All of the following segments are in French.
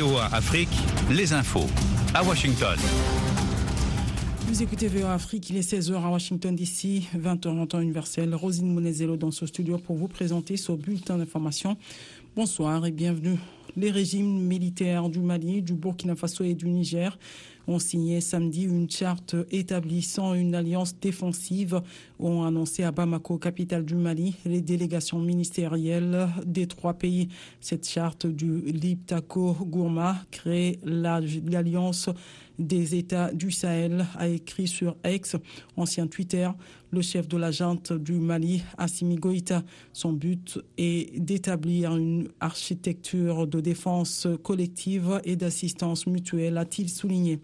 VOA Afrique, les infos. À Washington. Vous écoutez VOA Afrique, il est 16h à Washington DC, 20h en temps universel. Rosine Monezello dans ce studio pour vous présenter ce bulletin d'information. Bonsoir et bienvenue. Les régimes militaires du Mali, du Burkina Faso et du Niger ont signé samedi une charte établissant une alliance défensive, ont annoncé à Bamako, capitale du Mali, les délégations ministérielles des trois pays. Cette charte du Liptako Gourma crée l'alliance des États du Sahel, a écrit sur X, ancien Twitter, le chef de la junte du Mali, Assimi Goïta. Son but est d'établir une architecture de défense collective et d'assistance mutuelle, a-t-il souligné.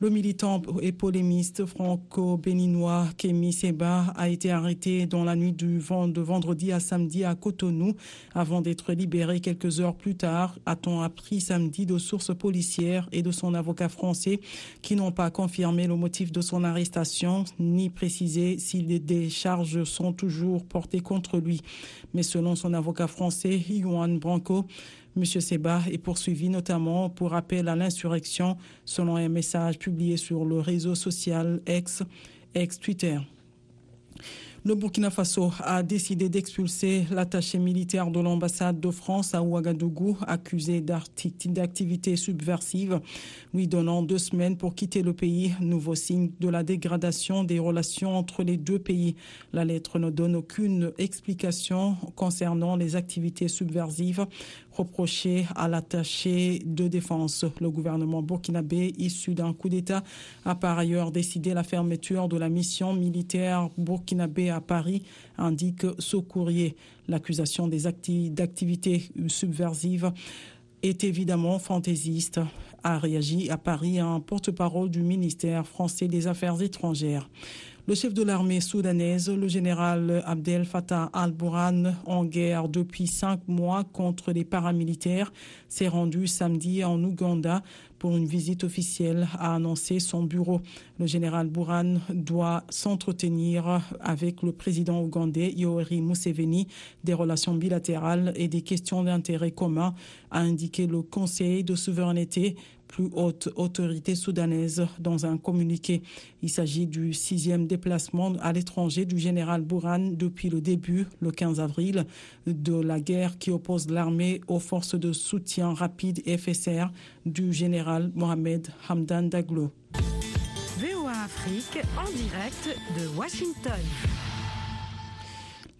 Le militant et polémiste franco-béninois Kémy Seba a été arrêté dans la nuit du de vendredi à samedi à Cotonou avant d'être libéré quelques heures plus tard, a-t-on appris samedi de sources policières et de son avocat français qui n'ont pas confirmé le motif de son arrestation ni précisé si des charges sont toujours portées contre lui? Mais selon son avocat français, Juan Branco, M. Seba est poursuivi notamment pour appel à l'insurrection selon un message publié sur le réseau social ex, ex Twitter. Le Burkina Faso a décidé d'expulser l'attaché militaire de l'ambassade de France à Ouagadougou, accusé d'activités subversives, lui donnant deux semaines pour quitter le pays. Nouveau signe de la dégradation des relations entre les deux pays. La lettre ne donne aucune explication concernant les activités subversives reproché à l'attaché de défense. Le gouvernement burkinabé, issu d'un coup d'État, a par ailleurs décidé la fermeture de la mission militaire burkinabé à Paris, indique ce courrier. L'accusation des d'activités subversives est évidemment fantaisiste, a réagi à Paris un porte-parole du ministère français des Affaires étrangères. Le chef de l'armée soudanaise, le général Abdel Fattah al-Burhan, en guerre depuis cinq mois contre les paramilitaires, s'est rendu samedi en Ouganda pour une visite officielle, a annoncé son bureau. Le général Burhan doit s'entretenir avec le président ougandais Yoweri Museveni des relations bilatérales et des questions d'intérêt commun, a indiqué le Conseil de souveraineté plus haute autorité soudanaise dans un communiqué. Il s'agit du sixième déplacement à l'étranger du général Bourhan depuis le début, le 15 avril, de la guerre qui oppose l'armée aux forces de soutien rapide FSR du général Mohamed Hamdan Daglo. VOA Afrique en direct de Washington.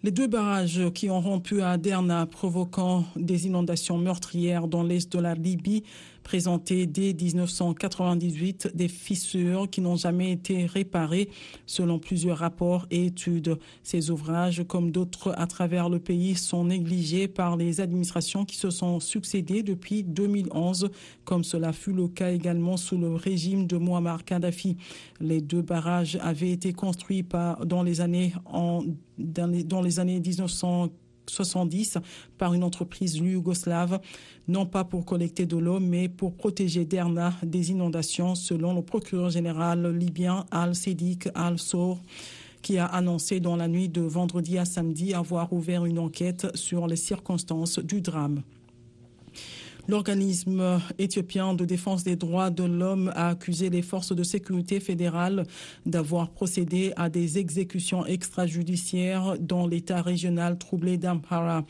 Les deux barrages qui ont rompu à Derna, provoquant des inondations meurtrières dans l'est de la Libye, présenté dès 1998 des fissures qui n'ont jamais été réparées selon plusieurs rapports et études. Ces ouvrages, comme d'autres à travers le pays, sont négligés par les administrations qui se sont succédées depuis 2011, comme cela fut le cas également sous le régime de Muammar Kadhafi. Les deux barrages avaient été construits dans les années en, dans les, années 1900 70 par une entreprise yougoslave, non pas pour collecter de l'eau, mais pour protéger Derna des inondations, selon le procureur général libyen Al-Sedik Al-Sour qui a annoncé dans la nuit de vendredi à samedi avoir ouvert une enquête sur les circonstances du drame. L'organisme éthiopien de défense des droits de l'homme a accusé les forces de sécurité fédérales d'avoir procédé à des exécutions extrajudiciaires dans l'état régional troublé d'Amhara.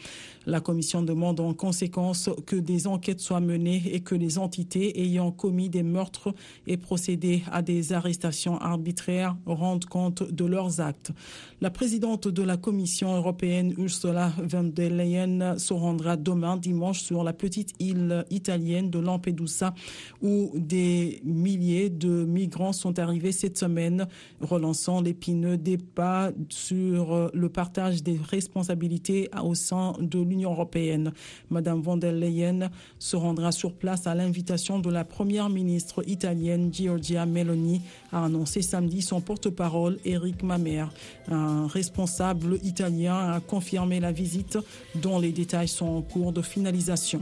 La commission demande en conséquence que des enquêtes soient menées et que les entités ayant commis des meurtres et procédé à des arrestations arbitraires rendent compte de leurs actes. La présidente de la Commission européenne, Ursula von der Leyen, se rendra demain dimanche sur la petite île italienne de Lampedusa où des milliers de migrants sont arrivés cette semaine, relançant l'épineux débat sur le partage des responsabilités au sein de l'Union européenne. Madame von der Leyen se rendra sur place à l'invitation de la première ministre italienne Giorgia Meloni, a annoncé samedi son porte-parole Eric Mamer. Un responsable italien a confirmé la visite dont les détails sont en cours de finalisation.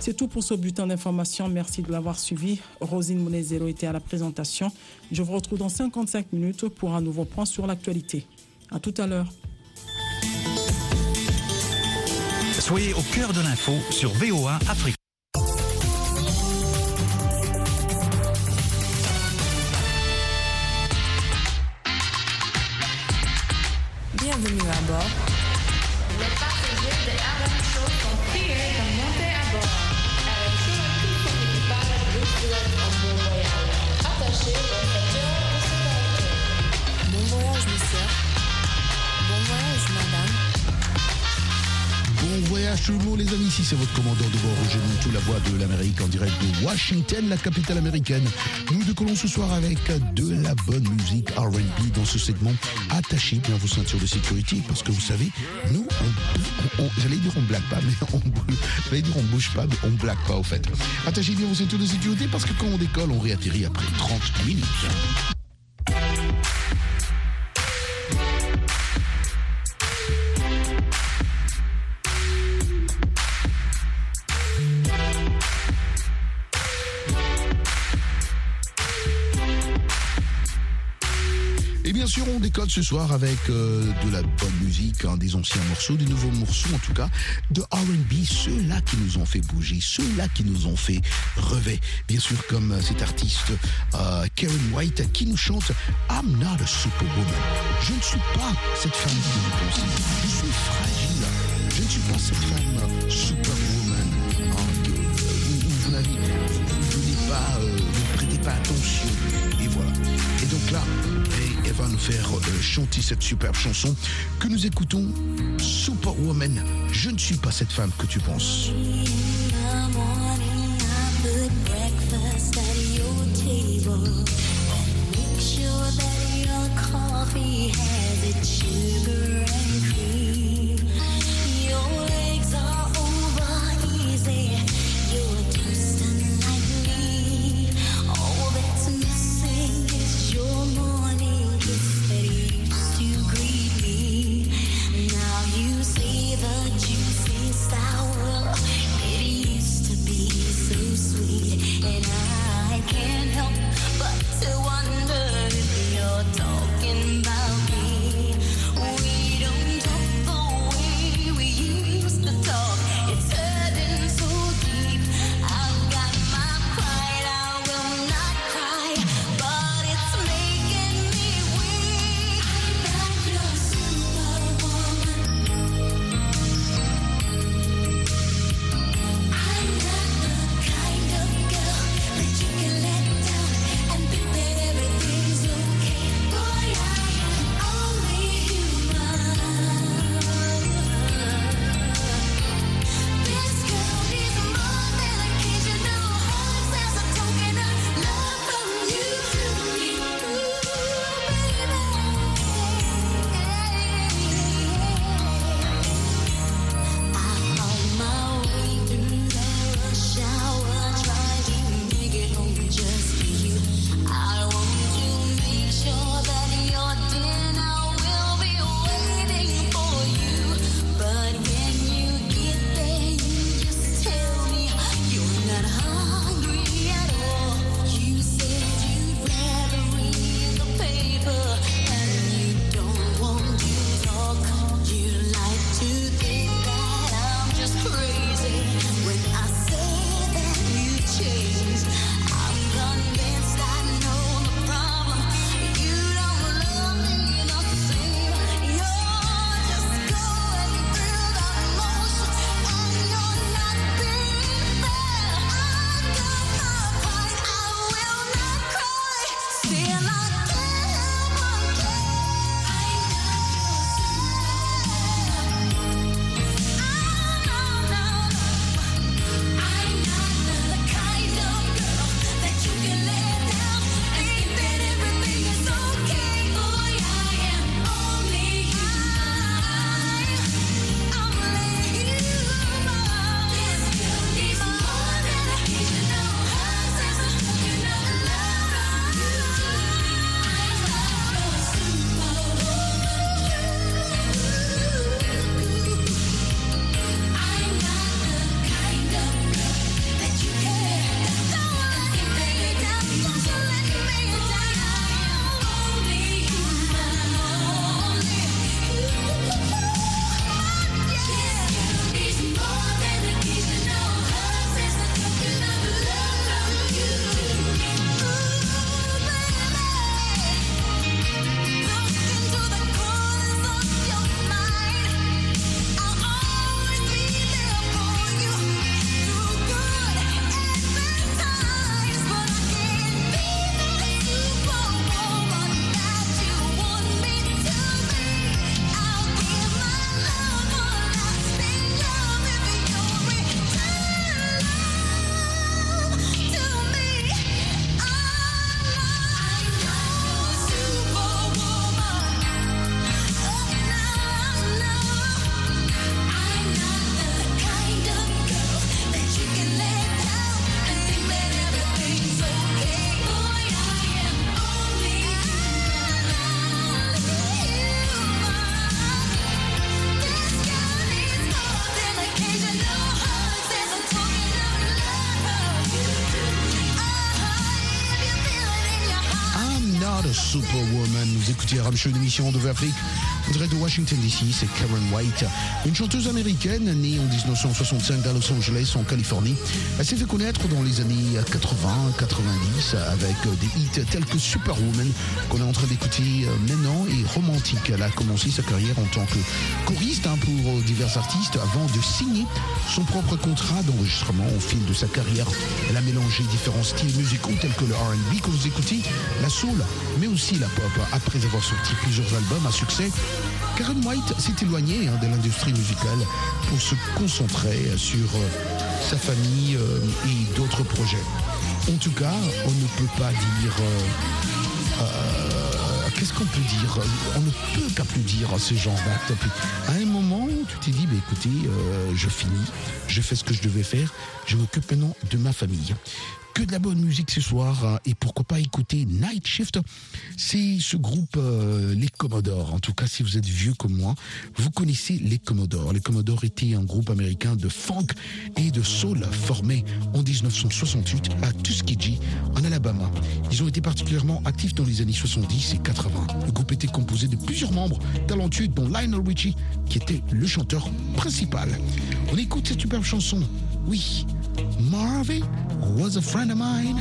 C'est tout pour ce bulletin d'information. Merci de l'avoir suivi. Rosine Monezero était à la présentation. Je vous retrouve dans 55 minutes pour un nouveau point sur l'actualité. À tout à l'heure. Soyez au cœur de l'info sur VOA Afrique. Bienvenue à bord. Le monde, les amis. Ici, c'est votre commandant de bord, Roger tout la voix de l'Amérique en direct de Washington, la capitale américaine. Nous décollons ce soir avec de la bonne musique R&B dans ce segment. Attachez bien vos ceintures de sécurité parce que vous savez, nous, on, j'allais dire on blague pas, mais on, j'allais dire on bouge pas, mais on blague pas au fait. Attachez bien vos ceintures de sécurité parce que quand on décolle, on réatterrit après 30 minutes. On décode ce soir avec euh, de la bonne musique, hein, des anciens morceaux, des nouveaux morceaux en tout cas, de RB, ceux-là qui nous ont fait bouger, ceux-là qui nous ont fait rêver. Bien sûr, comme euh, cet artiste euh, Karen White qui nous chante I'm not a superwoman. Je ne suis pas cette femme que vous pensez. Je suis fragile. Je ne suis pas cette femme superwoman. Hein, vous, n'avez, pas, vous ne prêtez pas attention. Et voilà. Et donc là, et va nous faire euh, chanter cette superbe chanson que nous écoutons, Superwoman, je ne suis pas cette femme que tu penses. Écoutez Ramshow, une émission de Afrique. Direct de Washington DC, c'est Karen White, une chanteuse américaine née en 1965 à Los Angeles, en Californie. Elle s'est fait connaître dans les années 80-90 avec des hits tels que Superwoman, qu'on est en train d'écouter maintenant, et Romantique. Elle a commencé sa carrière en tant que choriste hein, pour divers artistes avant de signer son propre contrat d'enregistrement au fil de sa carrière. Elle a mélangé différents styles musicaux tels que le RB que vous écoutez, la soul, mais aussi la pop. Après avoir sorti plusieurs albums à succès, Karen White s'est éloignée hein, de l'industrie musicale pour se concentrer sur euh, sa famille euh, et d'autres projets. En tout cas, on ne peut pas dire... Euh, qu'est-ce qu'on peut dire? On ne peut qu'applaudir ce genre d'acte. À un moment, tu t'es dit, bah, écoutez, je finis, je fais ce que je devais faire, je m'occupe maintenant de ma famille que de la bonne musique ce soir hein, et pourquoi pas écouter Night Shift. C'est ce groupe euh, les Commodores. En tout cas, si vous êtes vieux comme moi, vous connaissez les Commodores. Les Commodores étaient un groupe américain de funk et de soul formé en 1968 à Tuskegee, en Alabama. Ils ont été particulièrement actifs dans les années 70 et 80. Le groupe était composé de plusieurs membres talentueux, dont Lionel Richie, qui était le chanteur principal. On écoute cette superbe chanson. Oui, Marvin was a friend of mine.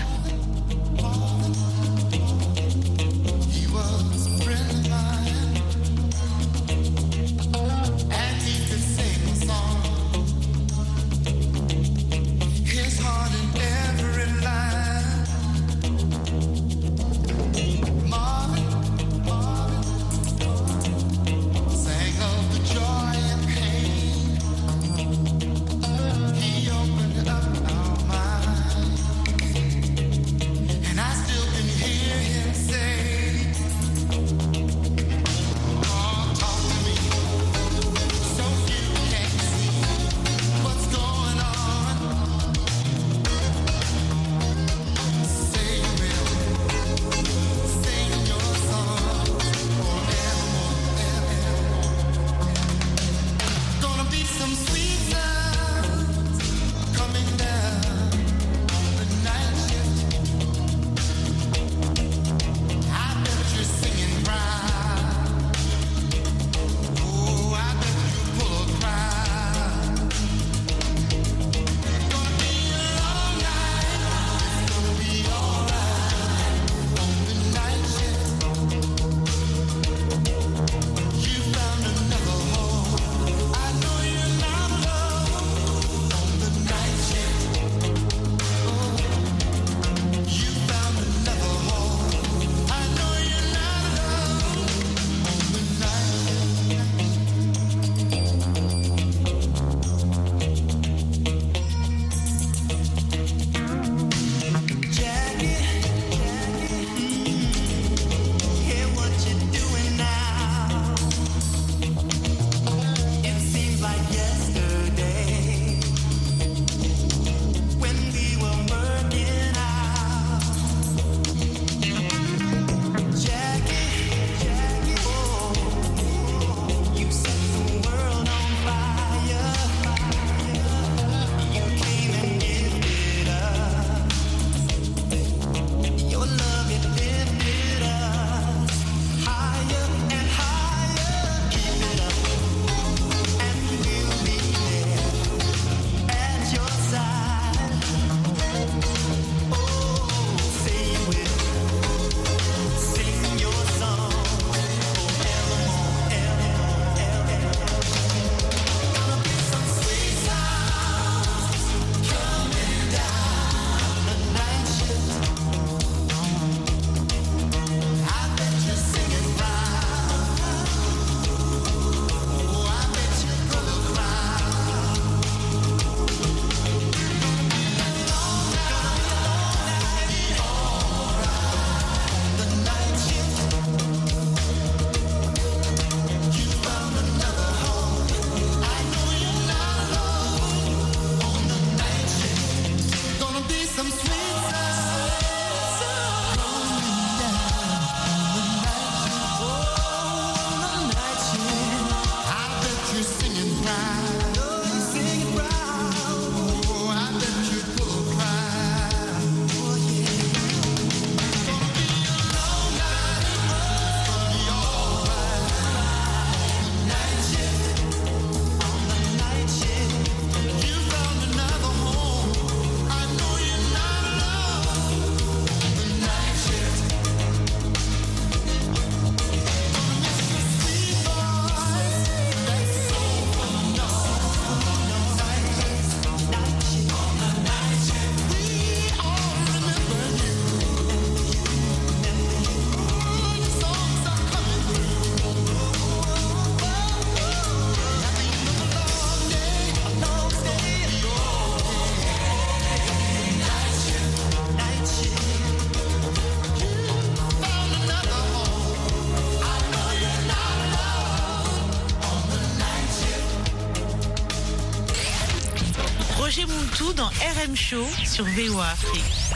Dans RM Show sur VOA Afrique.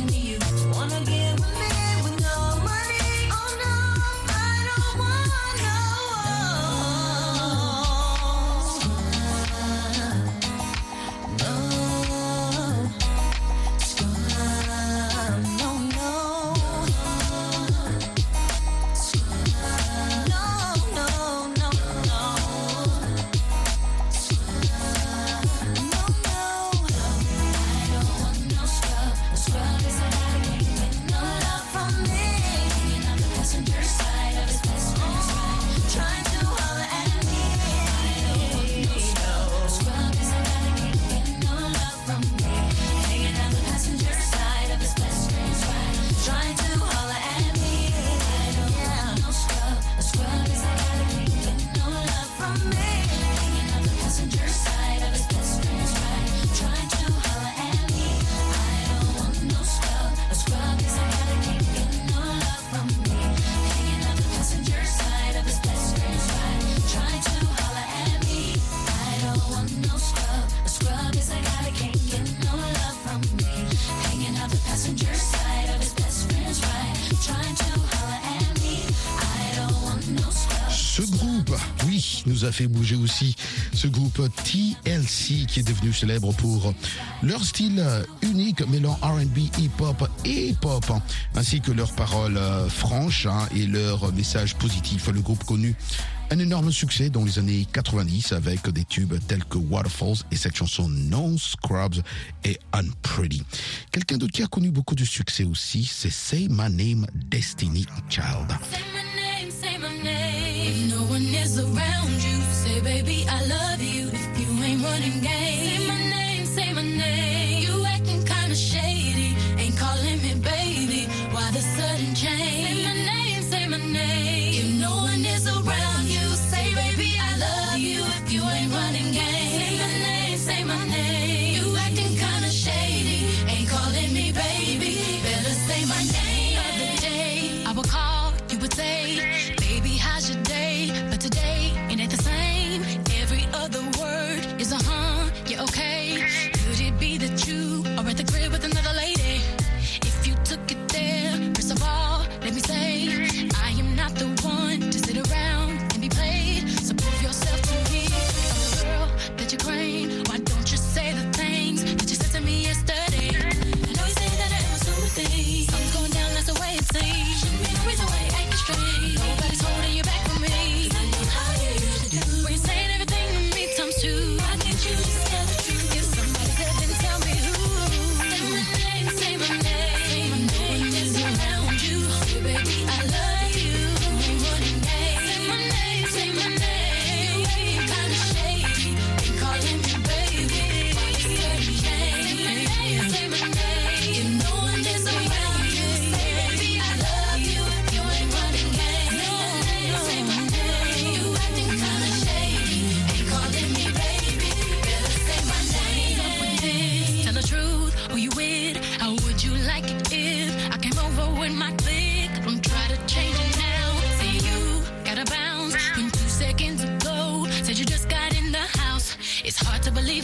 Nous TLC qui est devenu célèbre pour leur style unique mêlant R&B, hip-hop et pop, ainsi que leurs paroles franches hein, et leurs messages positifs. Le groupe connu un énorme succès dans les années 90 avec des tubes tels que Waterfalls et cette chanson Non Scrubs et Unpretty. Quelqu'un d'autre qui a connu beaucoup de succès aussi, c'est Say My Name Destiny Child. no one is around you, say, baby, I love running game, say my name, say my name.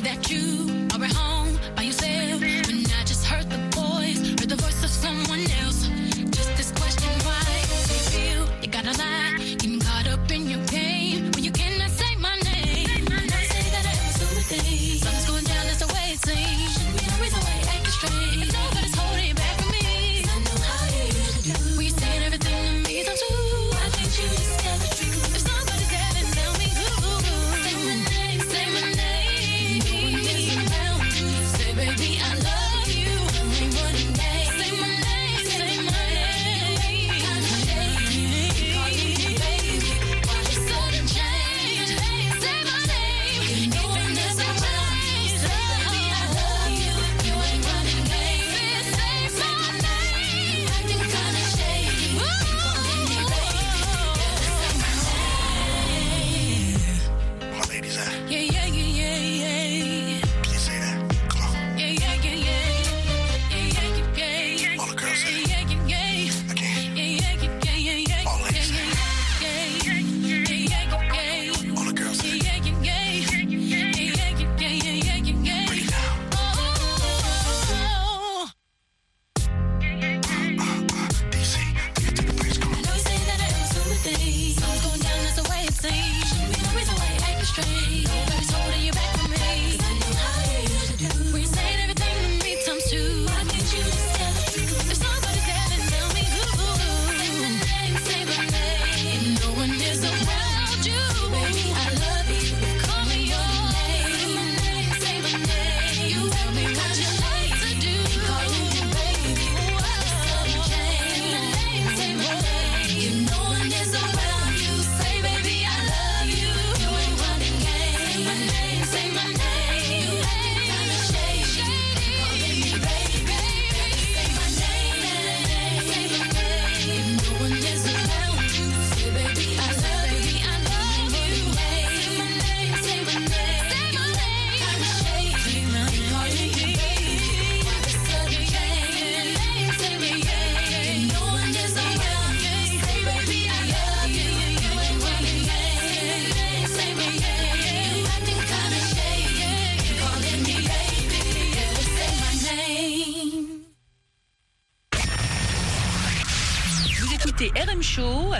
that you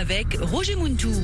avec Roger Muntou.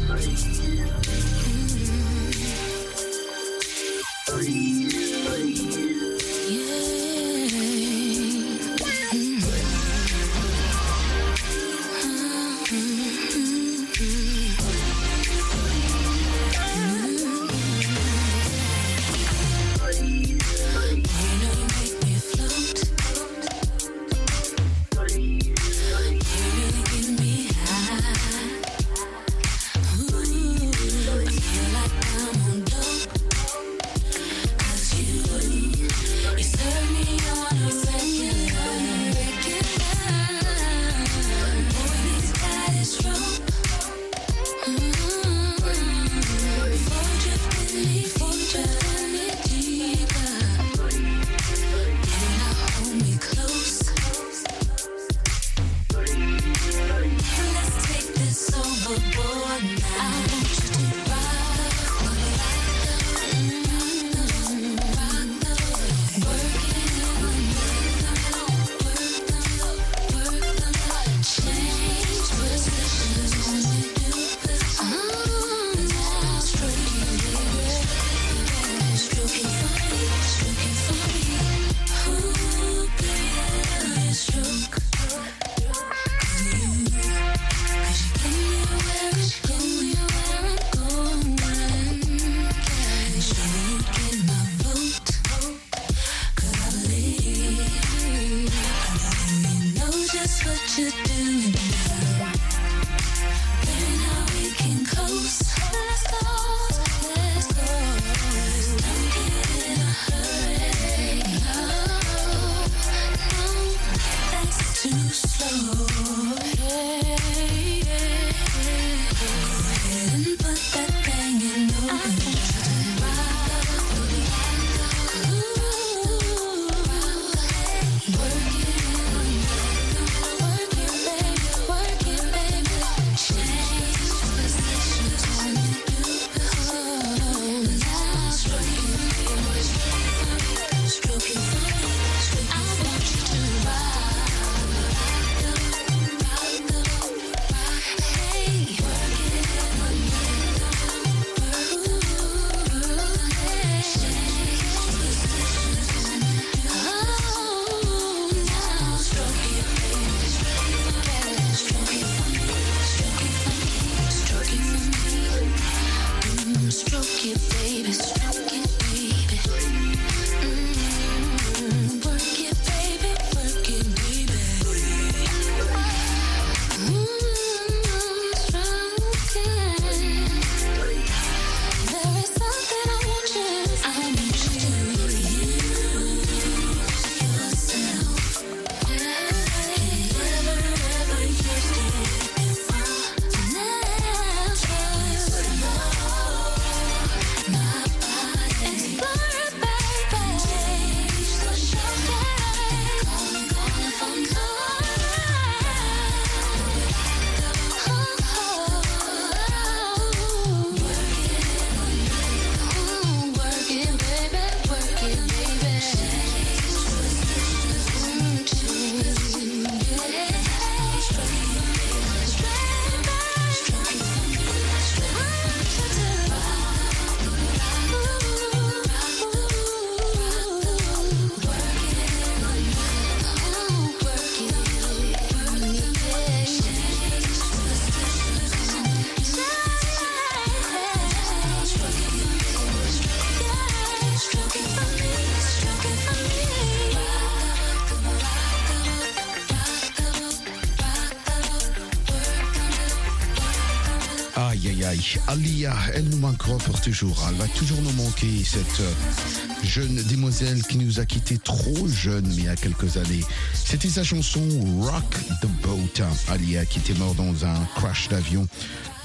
Alia, elle nous manquera pour toujours. Elle va toujours nous manquer, cette euh, jeune demoiselle qui nous a quittés trop jeune, mais il y a quelques années. C'était sa chanson Rock the Boat. Alia qui était mort dans un crash d'avion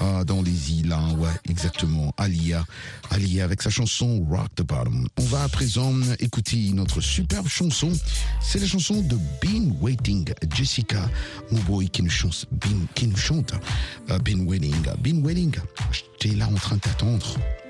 euh, dans les îles. hein. Ouais, exactement. Alia. Alia avec sa chanson Rock the Bottom. On va à présent écouter notre superbe chanson. C'est la chanson de Been Waiting. Jessica Mouboy qui nous chante. Been, qui nous chante. euh, Been Waiting. Been Waiting. J'étais là en train de t'attendre.